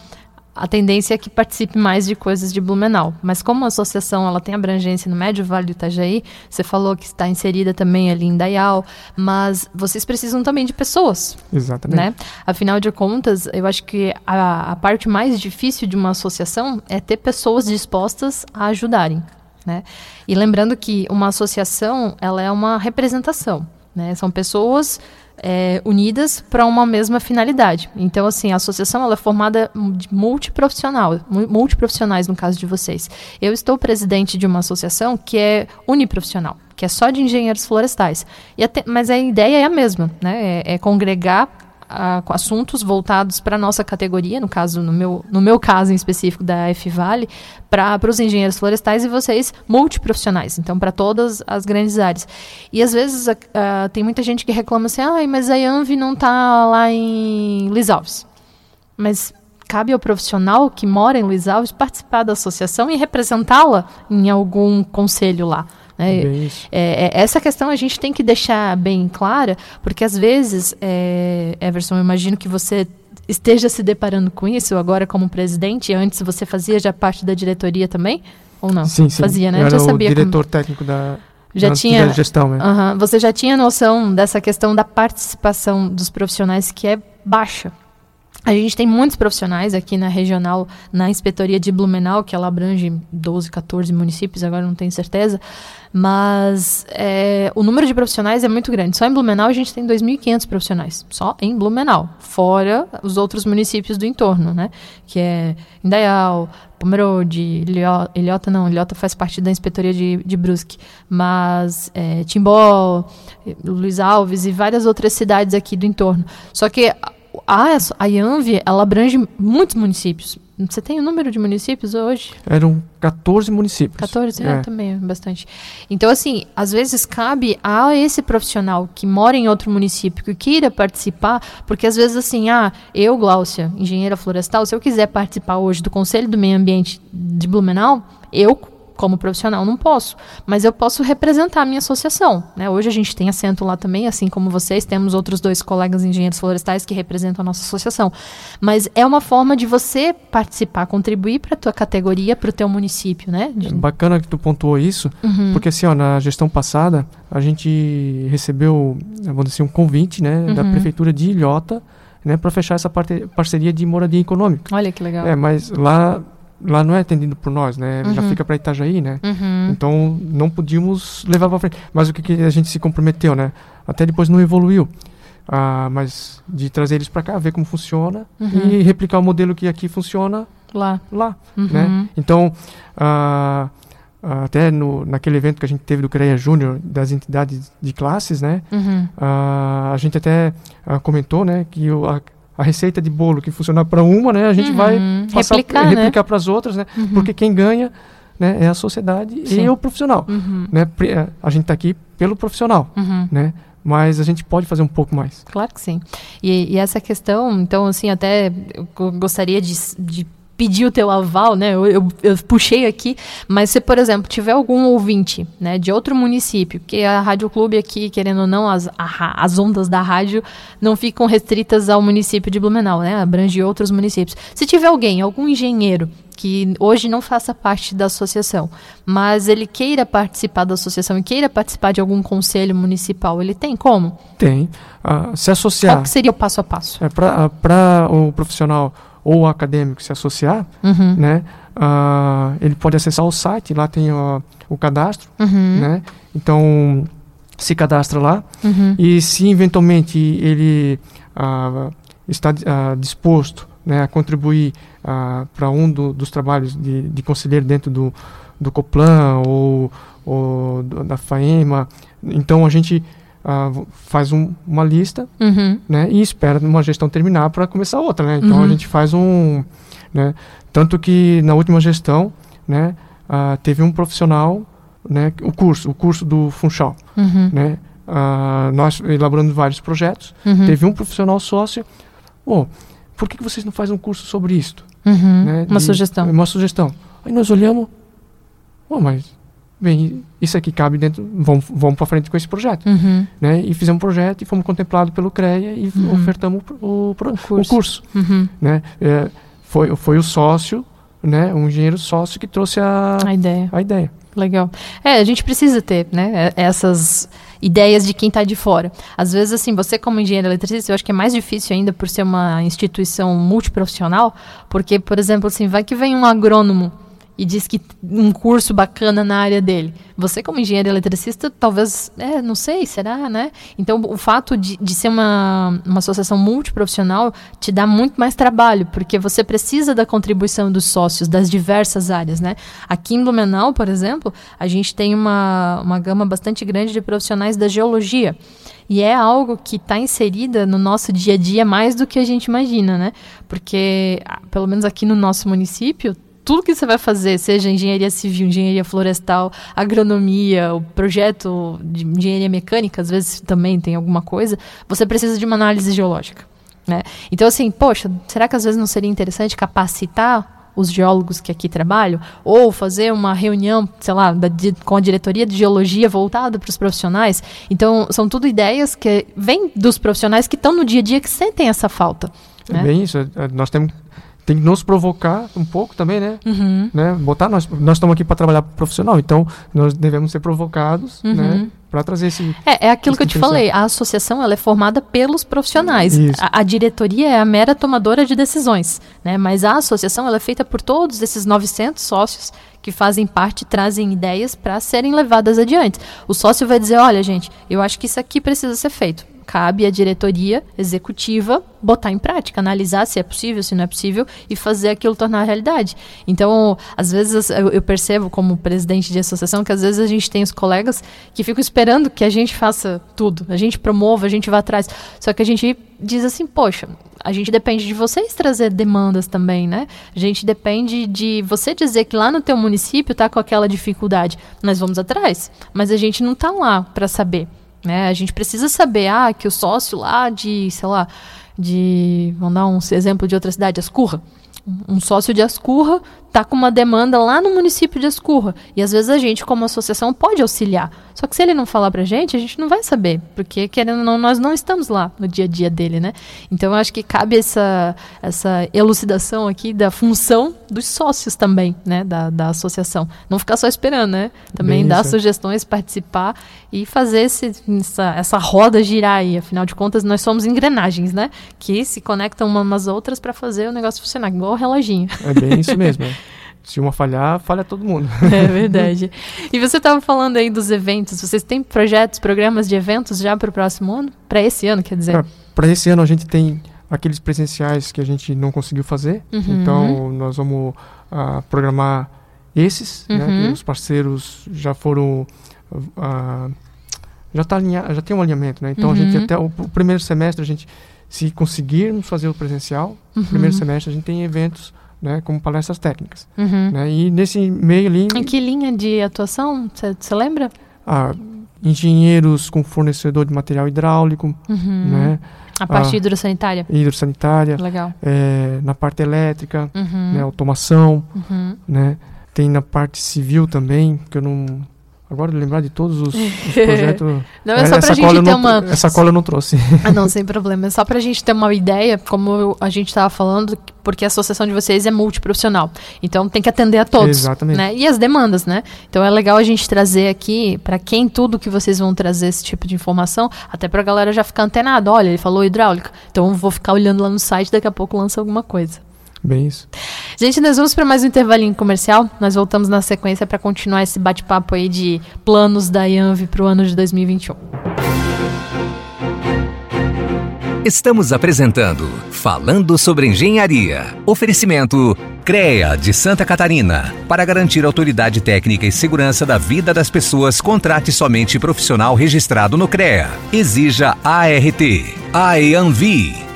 a tendência é que participe mais de coisas de Blumenau. Mas como a associação ela tem abrangência no Médio Vale do Itajaí, você falou que está inserida também ali em Dayal, mas vocês precisam também de pessoas. Exatamente. Né? Afinal de contas, eu acho que a, a parte mais difícil de uma associação é ter pessoas dispostas a ajudarem. Né? E lembrando que uma associação ela é uma representação. Né? São pessoas é, unidas para uma mesma finalidade. Então, assim, a associação ela é formada de multiprofissional, multiprofissionais no caso de vocês. Eu estou presidente de uma associação que é uniprofissional, que é só de engenheiros florestais. Até, mas a ideia é a mesma, né? É, é congregar a, com assuntos voltados para a nossa categoria, no caso, no meu, no meu caso em específico da F-Vale, para os engenheiros florestais e vocês multiprofissionais, então para todas as grandes áreas. E às vezes uh, tem muita gente que reclama assim, ah, mas a IANV não está lá em Luiz Alves. Mas cabe ao profissional que mora em Luiz Alves participar da associação e representá-la em algum conselho lá. Né? É, é, essa questão a gente tem que deixar bem clara, porque às vezes, é, Everson, eu imagino que você esteja se deparando com isso agora como presidente. Antes você fazia já parte da diretoria também? Ou não? Sim, sim. Fazia, né? Eu já sabia o diretor como... técnico da, já tinha gestão. Né? Uh -huh. Você já tinha noção dessa questão da participação dos profissionais que é baixa a gente tem muitos profissionais aqui na regional, na inspetoria de Blumenau, que ela abrange 12, 14 municípios, agora não tenho certeza, mas é, o número de profissionais é muito grande. Só em Blumenau a gente tem 2.500 profissionais, só em Blumenau, fora os outros municípios do entorno, né? Que é Indaial, Pomerode, Ilhota, não, Ilhota faz parte da inspetoria de, de Brusque, mas é, Timbó, Luiz Alves e várias outras cidades aqui do entorno. Só que a, a IANV, ela abrange muitos municípios. Você tem o número de municípios hoje? Eram 14 municípios. 14, é, é também, bastante. Então, assim, às vezes cabe a esse profissional que mora em outro município, que queira participar, porque às vezes, assim, ah, eu, Gláucia, engenheira florestal, se eu quiser participar hoje do Conselho do Meio Ambiente de Blumenau, eu como profissional não posso, mas eu posso representar a minha associação. Né? Hoje a gente tem assento lá também, assim como vocês, temos outros dois colegas engenheiros florestais que representam a nossa associação. Mas é uma forma de você participar, contribuir para a tua categoria, para o teu município, né? De... É bacana que tu pontuou isso, uhum. porque assim, ó, na gestão passada a gente recebeu, vamos dizer, um convite, né, uhum. da prefeitura de Ilhota, né, para fechar essa parte, parceria de moradia econômica. Olha que legal. É, mas lá lá não é atendido por nós, né? Uhum. Já fica para Itajaí, né? Uhum. Então não podíamos levar para frente. Mas o que, que, a gente se comprometeu, né? Até depois não evoluiu. Ah, mas de trazer eles para cá, ver como funciona uhum. e replicar o modelo que aqui funciona lá, lá, né? Uhum. Então ah, até no, naquele evento que a gente teve do CREA Júnior das entidades de classes, né? Uhum. Ah, a gente até ah, comentou, né, que o, a, a receita de bolo que funcionar para uma, né, a gente uhum. vai passar, replicar, replicar né? para as outras, né? Uhum. Porque quem ganha né, é a sociedade Sim. e o profissional. Uhum. Né? É, a gente está aqui pelo profissional, uhum. né? Mas a gente pode fazer um pouco mais. Claro que sim. E, e essa questão, então, assim, até eu gostaria de, de pedir o teu aval, né? Eu, eu, eu, puxei aqui, mas se, por exemplo, tiver algum ouvinte, né, de outro município, que a Rádio Clube aqui, querendo ou não, as, a, as ondas da rádio não ficam restritas ao município de Blumenau, né? Abrange outros municípios. Se tiver alguém, algum engenheiro que hoje não faça parte da associação, mas ele queira participar da associação e queira participar de algum conselho municipal, ele tem como? Tem. Uh, se associar. Qual seria o passo a passo? É para o profissional ou o acadêmico se associar, uhum. né, uh, ele pode acessar o site, lá tem uh, o cadastro, uhum. né, então se cadastra lá uhum. e se eventualmente ele uh, está disposto né, a contribuir para um do, dos trabalhos de, de conselheiro dentro do, do Coplan ou, ou da FAEMA, então a gente uh, faz um, uma lista uhum. né, e espera uma gestão terminar para começar outra. Né? Então uhum. a gente faz um. Né, tanto que na última gestão né, uh, teve um profissional, né, o curso, o curso do Funchal. Uhum. Né, uh, nós elaborando vários projetos, uhum. teve um profissional sócio. Oh, por que, que vocês não fazem um curso sobre isto? Uhum. Né, uma de, sugestão. Uma sugestão. Aí nós olhamos, oh, mas bem, isso aqui cabe dentro, vamos, vamos para frente com esse projeto. Uhum. Né? E fizemos um projeto e fomos contemplados pelo CREA e uhum. ofertamos o, o, o curso. O curso. Uhum. Né? É, foi, foi o sócio, né, um engenheiro sócio que trouxe a, a ideia. A ideia. Legal. É, a gente precisa ter, né, essas ideias de quem está de fora. Às vezes, assim, você como engenheiro eletricista, eu acho que é mais difícil ainda por ser uma instituição multiprofissional, porque, por exemplo, assim, vai que vem um agrônomo e diz que um curso bacana na área dele. Você, como engenheiro eletricista, talvez, é, não sei, será, né? Então, o fato de, de ser uma, uma associação multiprofissional te dá muito mais trabalho, porque você precisa da contribuição dos sócios das diversas áreas, né? Aqui em Blumenau, por exemplo, a gente tem uma, uma gama bastante grande de profissionais da geologia. E é algo que está inserida no nosso dia a dia mais do que a gente imagina, né? Porque, pelo menos aqui no nosso município, tudo que você vai fazer, seja engenharia civil, engenharia florestal, agronomia, o projeto de engenharia mecânica, às vezes também tem alguma coisa, você precisa de uma análise geológica. Né? Então, assim, poxa, será que às vezes não seria interessante capacitar os geólogos que aqui trabalham? Ou fazer uma reunião, sei lá, da, de, com a diretoria de geologia voltada para os profissionais? Então, são tudo ideias que vêm dos profissionais que estão no dia a dia que sentem essa falta. É né? bem isso. É, nós temos tem que nos provocar um pouco também, né? Uhum. né? Botar nós, nós estamos aqui para trabalhar profissional, então nós devemos ser provocados, uhum. né? Para trazer esse. É, é aquilo que eu te falei. A associação ela é formada pelos profissionais. A, a, diretoria é a mera tomadora de decisões, né? Mas a associação ela é feita por todos esses 900 sócios que fazem parte, trazem ideias para serem levadas adiante. O sócio vai dizer, olha, gente, eu acho que isso aqui precisa ser feito cabe à diretoria executiva botar em prática, analisar se é possível, se não é possível e fazer aquilo tornar realidade. Então, às vezes eu percebo como presidente de associação que às vezes a gente tem os colegas que ficam esperando que a gente faça tudo, a gente promova, a gente vá atrás. Só que a gente diz assim, poxa, a gente depende de vocês trazer demandas também, né? A gente depende de você dizer que lá no teu município tá com aquela dificuldade. Nós vamos atrás, mas a gente não tá lá para saber. Né? A gente precisa saber ah, que o sócio lá de, sei lá, de. Vamos dar um exemplo de outra cidade, Ascurra. Um sócio de Ascurra está com uma demanda lá no município de Escurra. E às vezes a gente, como associação, pode auxiliar. Só que se ele não falar para a gente, a gente não vai saber. Porque, querendo ou não, nós não estamos lá no dia a dia dele, né? Então eu acho que cabe essa, essa elucidação aqui da função dos sócios também, né? Da, da associação. Não ficar só esperando, né? Também Bem dar isso. sugestões, participar e fazer esse, essa, essa roda girar aí. Afinal de contas, nós somos engrenagens, né? Que se conectam umas às outras para fazer o negócio funcionar, igual o reloginho. É bem isso mesmo. se uma falhar, falha todo mundo. É verdade. E você estava falando aí dos eventos. Vocês têm projetos, programas de eventos já para o próximo ano? Para esse ano, quer dizer? Para esse ano a gente tem aqueles presenciais que a gente não conseguiu fazer. Uhum. Então nós vamos uh, programar esses. Né, uhum. Né, os parceiros já foram uh, já tá alinha, já tem um alinhamento, né? Então uhum. a gente uhum. até o, o, primeiro semestre a gente se conseguirmos fazer o presencial, no uhum. primeiro semestre a gente tem eventos né, como palestras técnicas. Uhum. Né, e nesse meio ali... Em que linha de atuação, você lembra? Ah, engenheiros com fornecedor de material hidráulico, uhum. né? A parte ah, hidrossanitária? Hidrossanitária. Legal. É, na parte elétrica, uhum. né, automação, uhum. né? Tem na parte civil também, que eu não Agora lembrar de todos os, os projetos. não, é só pra gente ter não, uma. Essa cola eu não trouxe. ah, não, sem problema. É só pra gente ter uma ideia, como a gente estava falando, porque a associação de vocês é multiprofissional. Então tem que atender a todos. Exatamente. Né? E as demandas, né? Então é legal a gente trazer aqui, para quem tudo que vocês vão trazer esse tipo de informação, até pra galera já ficar antenada. Olha, ele falou hidráulica. Então eu vou ficar olhando lá no site, daqui a pouco lança alguma coisa. Bem isso. Gente, nós vamos para mais um intervalinho comercial. Nós voltamos na sequência para continuar esse bate-papo aí de planos da IANV para o ano de 2021. Estamos apresentando Falando sobre Engenharia. Oferecimento CREA de Santa Catarina. Para garantir autoridade técnica e segurança da vida das pessoas, contrate somente profissional registrado no CREA. Exija ART. AEANVI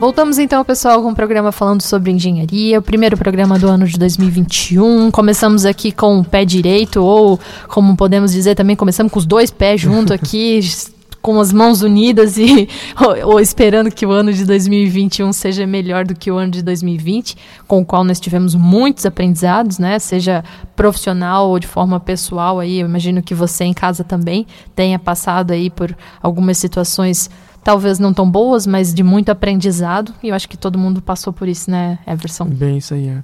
Voltamos então, pessoal, com um programa falando sobre engenharia, o primeiro programa do ano de 2021. Começamos aqui com o pé direito, ou como podemos dizer também, começamos com os dois pés junto aqui, com as mãos unidas e ou, ou, esperando que o ano de 2021 seja melhor do que o ano de 2020, com o qual nós tivemos muitos aprendizados, né? Seja profissional ou de forma pessoal aí, eu imagino que você em casa também tenha passado aí por algumas situações talvez não tão boas, mas de muito aprendizado. E eu acho que todo mundo passou por isso, né, Everson? Bem, isso aí é.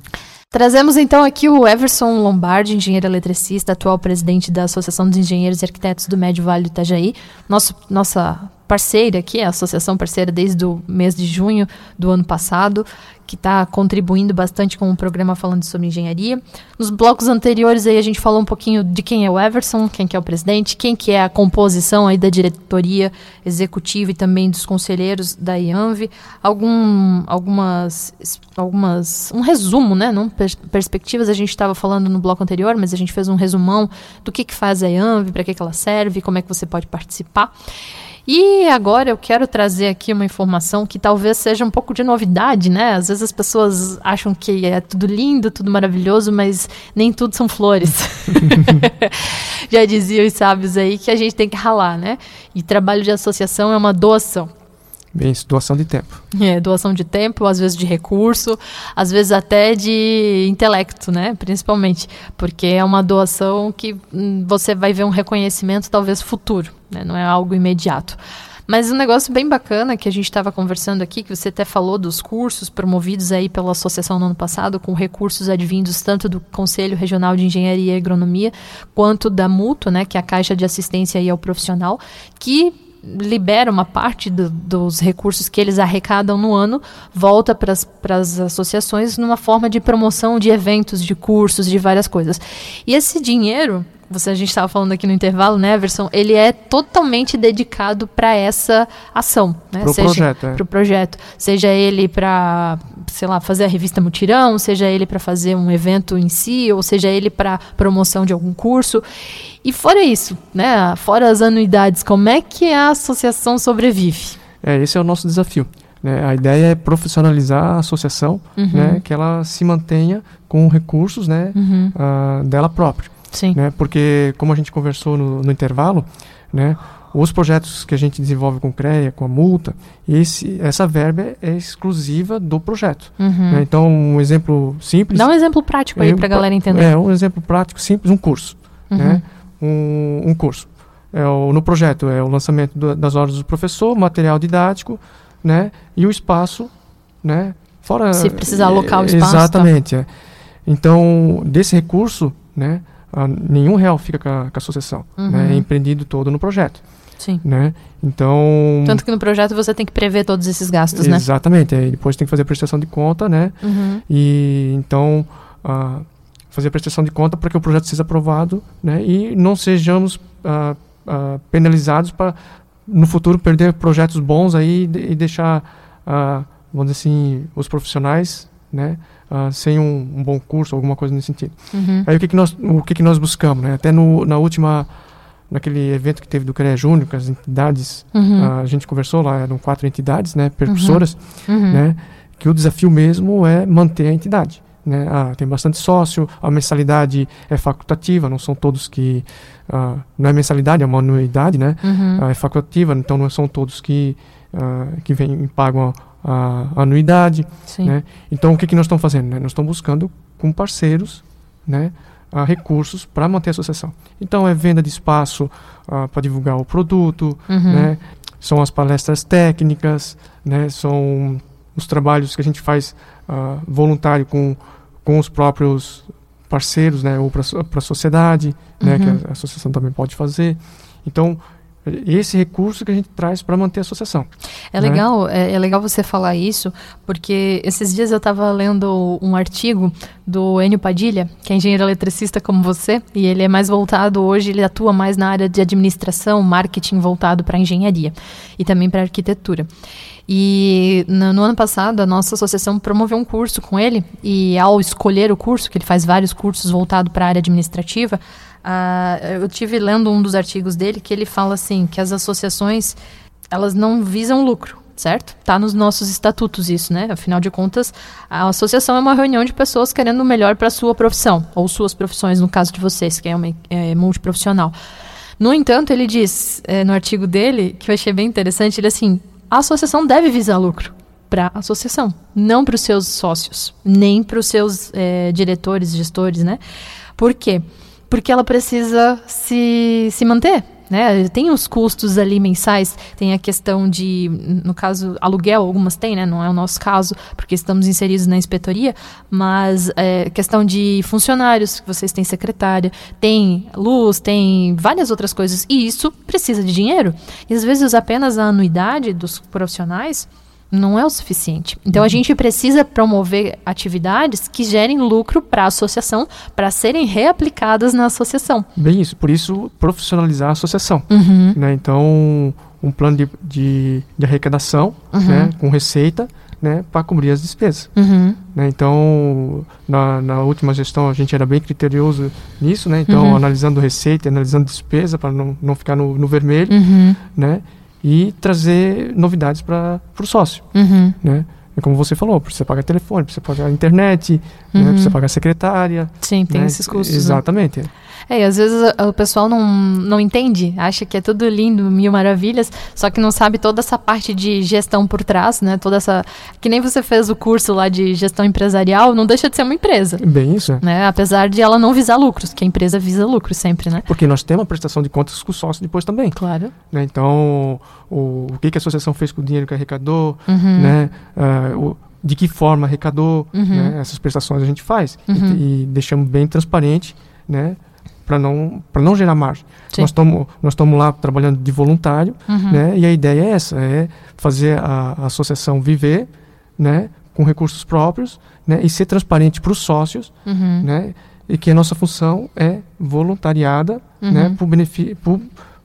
Trazemos então aqui o Everson Lombardi, engenheiro eletricista, atual presidente da Associação dos Engenheiros e Arquitetos do Médio Vale do Itajaí. Nosso, nossa parceira aqui, a associação parceira desde o mês de junho do ano passado, que está contribuindo bastante com o programa falando sobre engenharia. Nos blocos anteriores aí a gente falou um pouquinho de quem é o Everson, quem que é o presidente, quem que é a composição aí da diretoria executiva e também dos conselheiros da IANV, algum, algumas, algumas, um resumo, né, não perspectivas a gente estava falando no bloco anterior, mas a gente fez um resumão do que que faz a IANV, para que que ela serve, como é que você pode participar. E agora eu quero trazer aqui uma informação que talvez seja um pouco de novidade, né? Às vezes as pessoas acham que é tudo lindo, tudo maravilhoso, mas nem tudo são flores. Já diziam os sábios aí que a gente tem que ralar, né? E trabalho de associação é uma doação. Bem, isso, doação de tempo. É, doação de tempo, às vezes de recurso, às vezes até de intelecto, né? Principalmente, porque é uma doação que hum, você vai ver um reconhecimento talvez futuro, né? Não é algo imediato. Mas um negócio bem bacana que a gente estava conversando aqui, que você até falou dos cursos promovidos aí pela associação no ano passado, com recursos advindos tanto do Conselho Regional de Engenharia e Agronomia, quanto da Mútua, né, que é a Caixa de Assistência aí ao Profissional, que libera uma parte do, dos recursos que eles arrecadam no ano, volta para as associações numa forma de promoção de eventos, de cursos, de várias coisas. E esse dinheiro, você a gente estava falando aqui no intervalo, né, Everson? Ele é totalmente dedicado para essa ação, né? Para o projeto, é. Pro projeto. Seja ele para, sei lá, fazer a revista Mutirão, seja ele para fazer um evento em si, ou seja ele para promoção de algum curso. E fora isso, né, fora as anuidades, como é que a associação sobrevive? É, esse é o nosso desafio. Né? A ideia é profissionalizar a associação, uhum. né, que ela se mantenha com recursos né, uhum. uh, dela própria. Sim. Né? Porque, como a gente conversou no, no intervalo, né, os projetos que a gente desenvolve com CREA, com a multa, esse, essa verba é exclusiva do projeto. Uhum. Né? Então, um exemplo simples. Dá um exemplo prático aí para a galera entender. É, um exemplo prático, simples, um curso. Uhum. Né? Um, um, curso. É o, no projeto é o lançamento do, das horas do professor, material didático, né? E o espaço, né? Fora. Se precisar alocar o espaço. Tá? Exatamente. Tá. É. Então, desse recurso, né? nenhum real fica com a, com a associação. Uhum. Né? É empreendido todo no projeto. Sim. Né? Então. Tanto que no projeto você tem que prever todos esses gastos, né? Exatamente. Aí depois tem que fazer a prestação de conta, né? Uhum. E então. Uh, fazer a prestação de conta para que o projeto seja aprovado né? e não sejamos uh, uh, penalizados para no futuro perder projetos bons aí e deixar, vamos dizer assim, os profissionais né, uh, sem um, um, bom curso, alguma coisa nesse sentido. Uhum. Aí o que, que nós o que, que nós buscamos, né? Até no, na última naquele evento que teve do CREA Júnior, com as entidades, uhum. uh, a gente conversou lá, eram quatro entidades, né, percussoras, uhum. uhum. né, que o desafio mesmo é manter a entidade. Né? Ah, tem bastante sócio, a mensalidade é facultativa, não são todos que. Uh, não é mensalidade, é uma anuidade, né? Uhum. Uh, é facultativa, então não são todos que, uh, que vêm e pagam a, a anuidade. Né? Então, o que, que nós estamos fazendo? Né? Nós estamos buscando com parceiros né, a recursos para manter a associação. Então, é venda de espaço uh, para divulgar o produto, uhum. né? são as palestras técnicas, né? são os trabalhos que a gente faz uh, voluntário com, com os próprios parceiros, né? ou para a sociedade, uhum. né? que a, uhum. a associação também pode fazer. Então, esse recurso que a gente traz para manter a associação. É né? legal, é, é, legal você falar isso, porque esses dias eu estava lendo um artigo do Enio Padilha, que é engenheiro eletricista como você, e ele é mais voltado hoje, ele atua mais na área de administração, marketing voltado para engenharia e também para arquitetura. E no, no, ano passado, a nossa associação promoveu um curso com ele, e ao escolher o curso, que ele faz vários cursos voltados para a área administrativa, Uh, eu tive lendo um dos artigos dele que ele fala assim que as associações elas não visam lucro, certo? Tá nos nossos estatutos isso, né? Afinal de contas, a associação é uma reunião de pessoas querendo o melhor para sua profissão ou suas profissões, no caso de vocês, que é, uma, é multiprofissional. No entanto, ele diz é, no artigo dele que eu achei bem interessante, ele assim, a associação deve visar lucro para a associação, não para os seus sócios, nem para os seus é, diretores, gestores, né? Por quê? porque ela precisa se, se manter. Né? Tem os custos ali mensais, tem a questão de, no caso, aluguel, algumas tem, né? Não é o nosso caso, porque estamos inseridos na inspetoria, mas é, questão de funcionários, vocês têm secretária, tem luz, tem várias outras coisas, e isso precisa de dinheiro. E às vezes apenas a anuidade dos profissionais não é o suficiente. Então a uhum. gente precisa promover atividades que gerem lucro para a associação, para serem reaplicadas na associação. Bem isso, por isso profissionalizar a associação. Uhum. Né? Então um plano de, de, de arrecadação uhum. né? com receita né? para cobrir as despesas. Uhum. Né? Então na, na, última gestão a gente era bem criterioso nisso, né? então uhum. analisando receita, analisando despesa para não, não ficar no, no vermelho, uhum. né? E trazer novidades para o sócio. Uhum. Né? É como você falou, precisa pagar telefone, precisa pagar internet, né? uhum. né? precisa pagar secretária. Sim, tem né? esses custos. Né? Exatamente. Né? É, às vezes o pessoal não, não entende, acha que é tudo lindo, mil maravilhas, só que não sabe toda essa parte de gestão por trás, né? Toda essa. Que nem você fez o curso lá de gestão empresarial, não deixa de ser uma empresa. Bem isso. Né? Apesar de ela não visar lucros, que a empresa visa lucros sempre, né? Porque nós temos a prestação de contas com o sócio depois também. Claro. Né? Então, o, o que, que a associação fez com o dinheiro que arrecadou, uhum. né? Uh, o, de que forma arrecadou, uhum. né? essas prestações a gente faz uhum. e, e deixamos bem transparente, né? Para não para não gerar margem. Sim. Nós estamos nós estamos lá trabalhando de voluntário, uhum. né? E a ideia é essa, é fazer a, a, associação viver, né? Com recursos próprios, né? E ser transparente para os sócios, uhum. né? E que a nossa função é voluntariada, né? Por benefício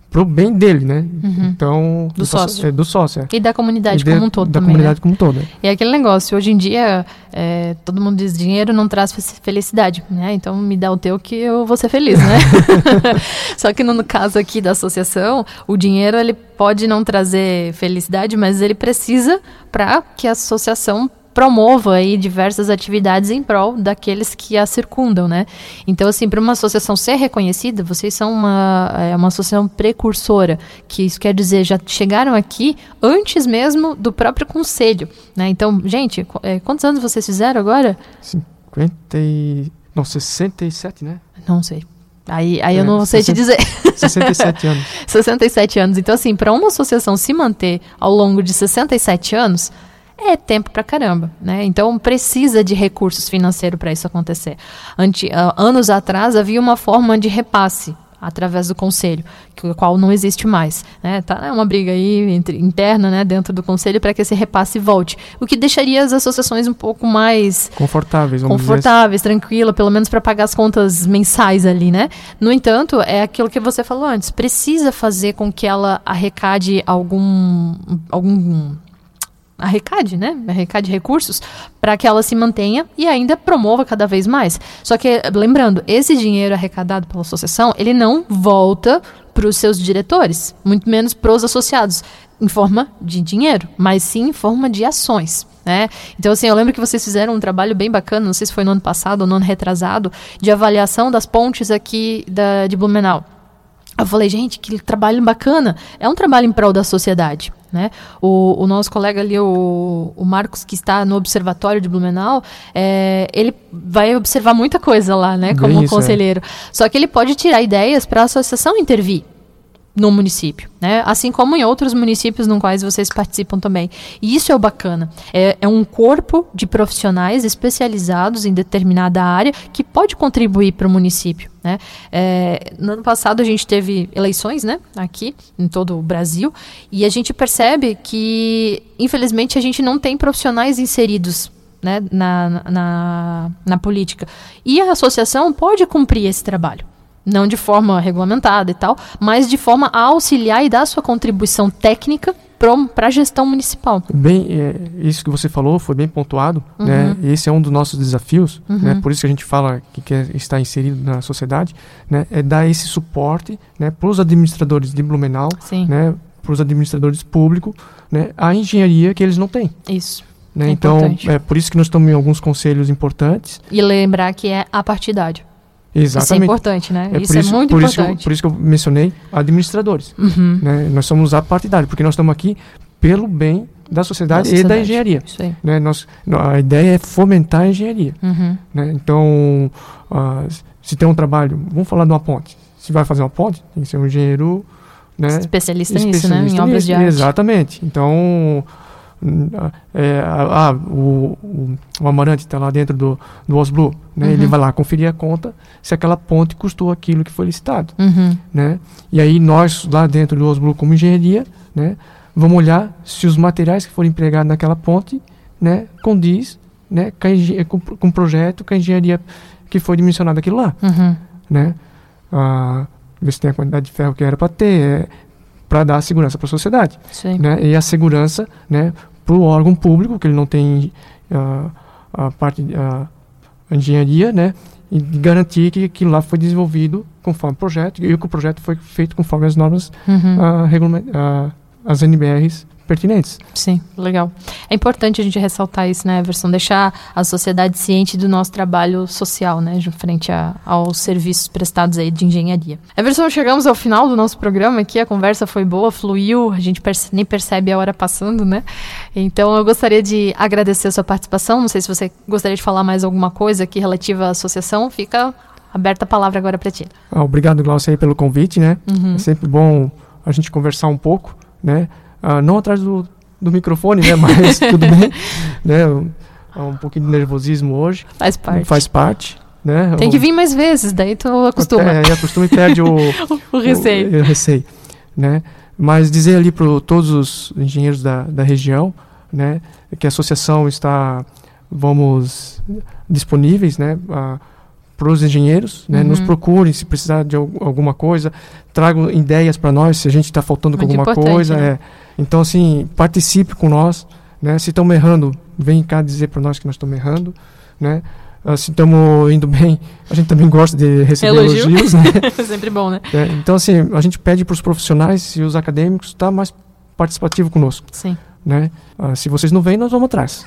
pro bem dele, né? Uhum. Então, do, sócio. É, do sócio. É. E da comunidade de, como um todo da também, comunidade né? como um todo. E é aquele negócio, hoje em dia, é, todo mundo diz dinheiro não traz felicidade, né? Então me dá o teu que eu vou ser feliz, né? Só que no, no caso aqui da associação, o dinheiro ele pode não trazer felicidade, mas ele precisa para que a associação promova aí diversas atividades em prol daqueles que a circundam, né? Então, assim, para uma associação ser reconhecida, vocês são uma, é, uma associação precursora, que isso quer dizer, já chegaram aqui antes mesmo do próprio conselho, né? Então, gente, é, quantos anos vocês fizeram agora? 50 e... não, 67, né? Não sei. Aí, aí é, eu não sei 60, te dizer. 67 anos. 67 anos. Então, assim, para uma associação se manter ao longo de 67 anos, é tempo pra caramba, né? Então precisa de recursos financeiros para isso acontecer. Ante, uh, anos atrás havia uma forma de repasse através do conselho, que, qual não existe mais, né? Tá é uma briga aí entre, interna, né, dentro do conselho para que esse repasse volte, o que deixaria as associações um pouco mais confortáveis, assim. confortáveis, tranquila, pelo menos para pagar as contas mensais ali, né? No entanto, é aquilo que você falou antes, precisa fazer com que ela arrecade algum algum arrecade, né? Arrecade recursos para que ela se mantenha e ainda promova cada vez mais. Só que, lembrando, esse dinheiro arrecadado pela associação, ele não volta para os seus diretores, muito menos para os associados, em forma de dinheiro, mas sim em forma de ações. Né? Então, assim, eu lembro que vocês fizeram um trabalho bem bacana, não sei se foi no ano passado ou no ano retrasado, de avaliação das pontes aqui da, de Blumenau. Eu falei, gente, que trabalho bacana. É um trabalho em prol da sociedade. Né? O, o nosso colega ali, o, o Marcos, que está no Observatório de Blumenau, é, ele vai observar muita coisa lá, né, como isso, é. conselheiro. É. Só que ele pode tirar ideias para a associação intervir. No município, né? Assim como em outros municípios nos quais vocês participam também. E isso é o bacana. É, é um corpo de profissionais especializados em determinada área que pode contribuir para o município. Né? É, no ano passado a gente teve eleições, né, aqui em todo o Brasil, e a gente percebe que, infelizmente, a gente não tem profissionais inseridos né, na, na, na política. E a associação pode cumprir esse trabalho não de forma regulamentada e tal, mas de forma a auxiliar e dar sua contribuição técnica para a gestão municipal. Bem, é, isso que você falou foi bem pontuado. Uhum. Né? Esse é um dos nossos desafios. Uhum. Né? Por isso que a gente fala que quer estar inserido na sociedade, né? é dar esse suporte né, para os administradores de Blumenau, né, para os administradores públicos, né, a engenharia que eles não têm. Isso. Né? É então, é por isso que nós estamos em alguns conselhos importantes. E lembrar que é apartidário. Exatamente. Isso é importante, né? É isso, é isso, muito por importante. Isso, por isso que eu mencionei administradores. Uhum. Né? Nós somos apartidários, porque nós estamos aqui pelo bem da sociedade, da sociedade. e da engenharia. Isso aí. Né? Nós, a ideia é fomentar a engenharia. Uhum. Né? Então, uh, se tem um trabalho, vamos falar de uma ponte. Se vai fazer uma ponte, tem que ser um engenheiro né? especialista, especialista nisso, né? Em obras de arte. Exatamente. Então, é, ah, o, o, o Amarante está lá dentro do, do Osblue, né? Uhum. Ele vai lá conferir a conta se aquela ponte custou aquilo que foi licitado, uhum. né? E aí nós lá dentro do Osblue como engenharia, né? Vamos olhar se os materiais que foram empregados naquela ponte, né? Condiz, né? Com, com o projeto, com a engenharia que foi dimensionada aquilo lá, uhum. né? Ah, ver se tem a quantidade de ferro que era para ter, é, para dar segurança para a sociedade, Sim. né? E a segurança, né? para o órgão público, que ele não tem uh, a parte uh, a engenharia, né? E garantir que aquilo lá foi desenvolvido conforme o projeto e que o projeto foi feito conforme as normas, uhum. uh, as NBRs pertinentes. Sim, legal. É importante a gente ressaltar isso, né, Everson? Deixar a sociedade ciente do nosso trabalho social, né, frente a, aos serviços prestados aí de engenharia. Everson, chegamos ao final do nosso programa aqui, a conversa foi boa, fluiu, a gente perce nem percebe a hora passando, né? Então eu gostaria de agradecer a sua participação, não sei se você gostaria de falar mais alguma coisa aqui relativa à associação, fica aberta a palavra agora para ti. Ah, obrigado, Glaucia, pelo convite, né? Uhum. É sempre bom a gente conversar um pouco, né? Uh, não atrás do, do microfone, né? Mas tudo bem. Né? Um, um pouquinho de nervosismo hoje. Faz parte. Faz parte. Né? Tem que vir mais vezes, daí tu acostuma. É, aí acostuma e perde o, o receio. O, o, receio né? Mas dizer ali para todos os engenheiros da, da região né, que a associação está, vamos, disponíveis né, para os engenheiros, né, uhum. nos procurem se precisar de alguma coisa, tragam ideias para nós se a gente está faltando Muito com alguma coisa. Né? É, então, assim, participe com nós. Né? Se estamos errando, vem cá dizer para nós que nós estamos errando. Né? Uh, se estamos indo bem, a gente também gosta de receber Elogio. elogios. Né? é sempre bom, né? É, então, assim, a gente pede para os profissionais e os acadêmicos estar tá mais participativo conosco. Sim. Né? Uh, se vocês não vêm, nós vamos atrás.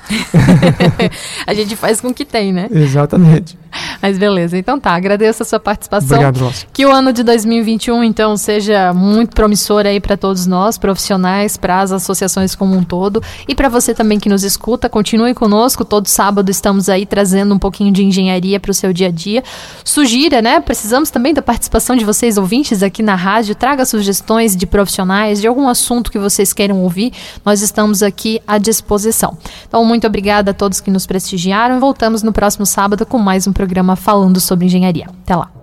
a gente faz com o que tem, né? Exatamente. Mas beleza, então tá, agradeço a sua participação. Obrigado. Que o ano de 2021, então, seja muito promissor aí para todos nós, profissionais, para as associações como um todo. E para você também que nos escuta, continue conosco. Todo sábado estamos aí trazendo um pouquinho de engenharia para o seu dia a dia. Sugira, né? Precisamos também da participação de vocês, ouvintes, aqui na rádio. Traga sugestões de profissionais, de algum assunto que vocês queiram ouvir. Nós estamos aqui à disposição. Então, muito obrigada a todos que nos prestigiaram. Voltamos no próximo sábado com mais um programa falando sobre engenharia. Até lá.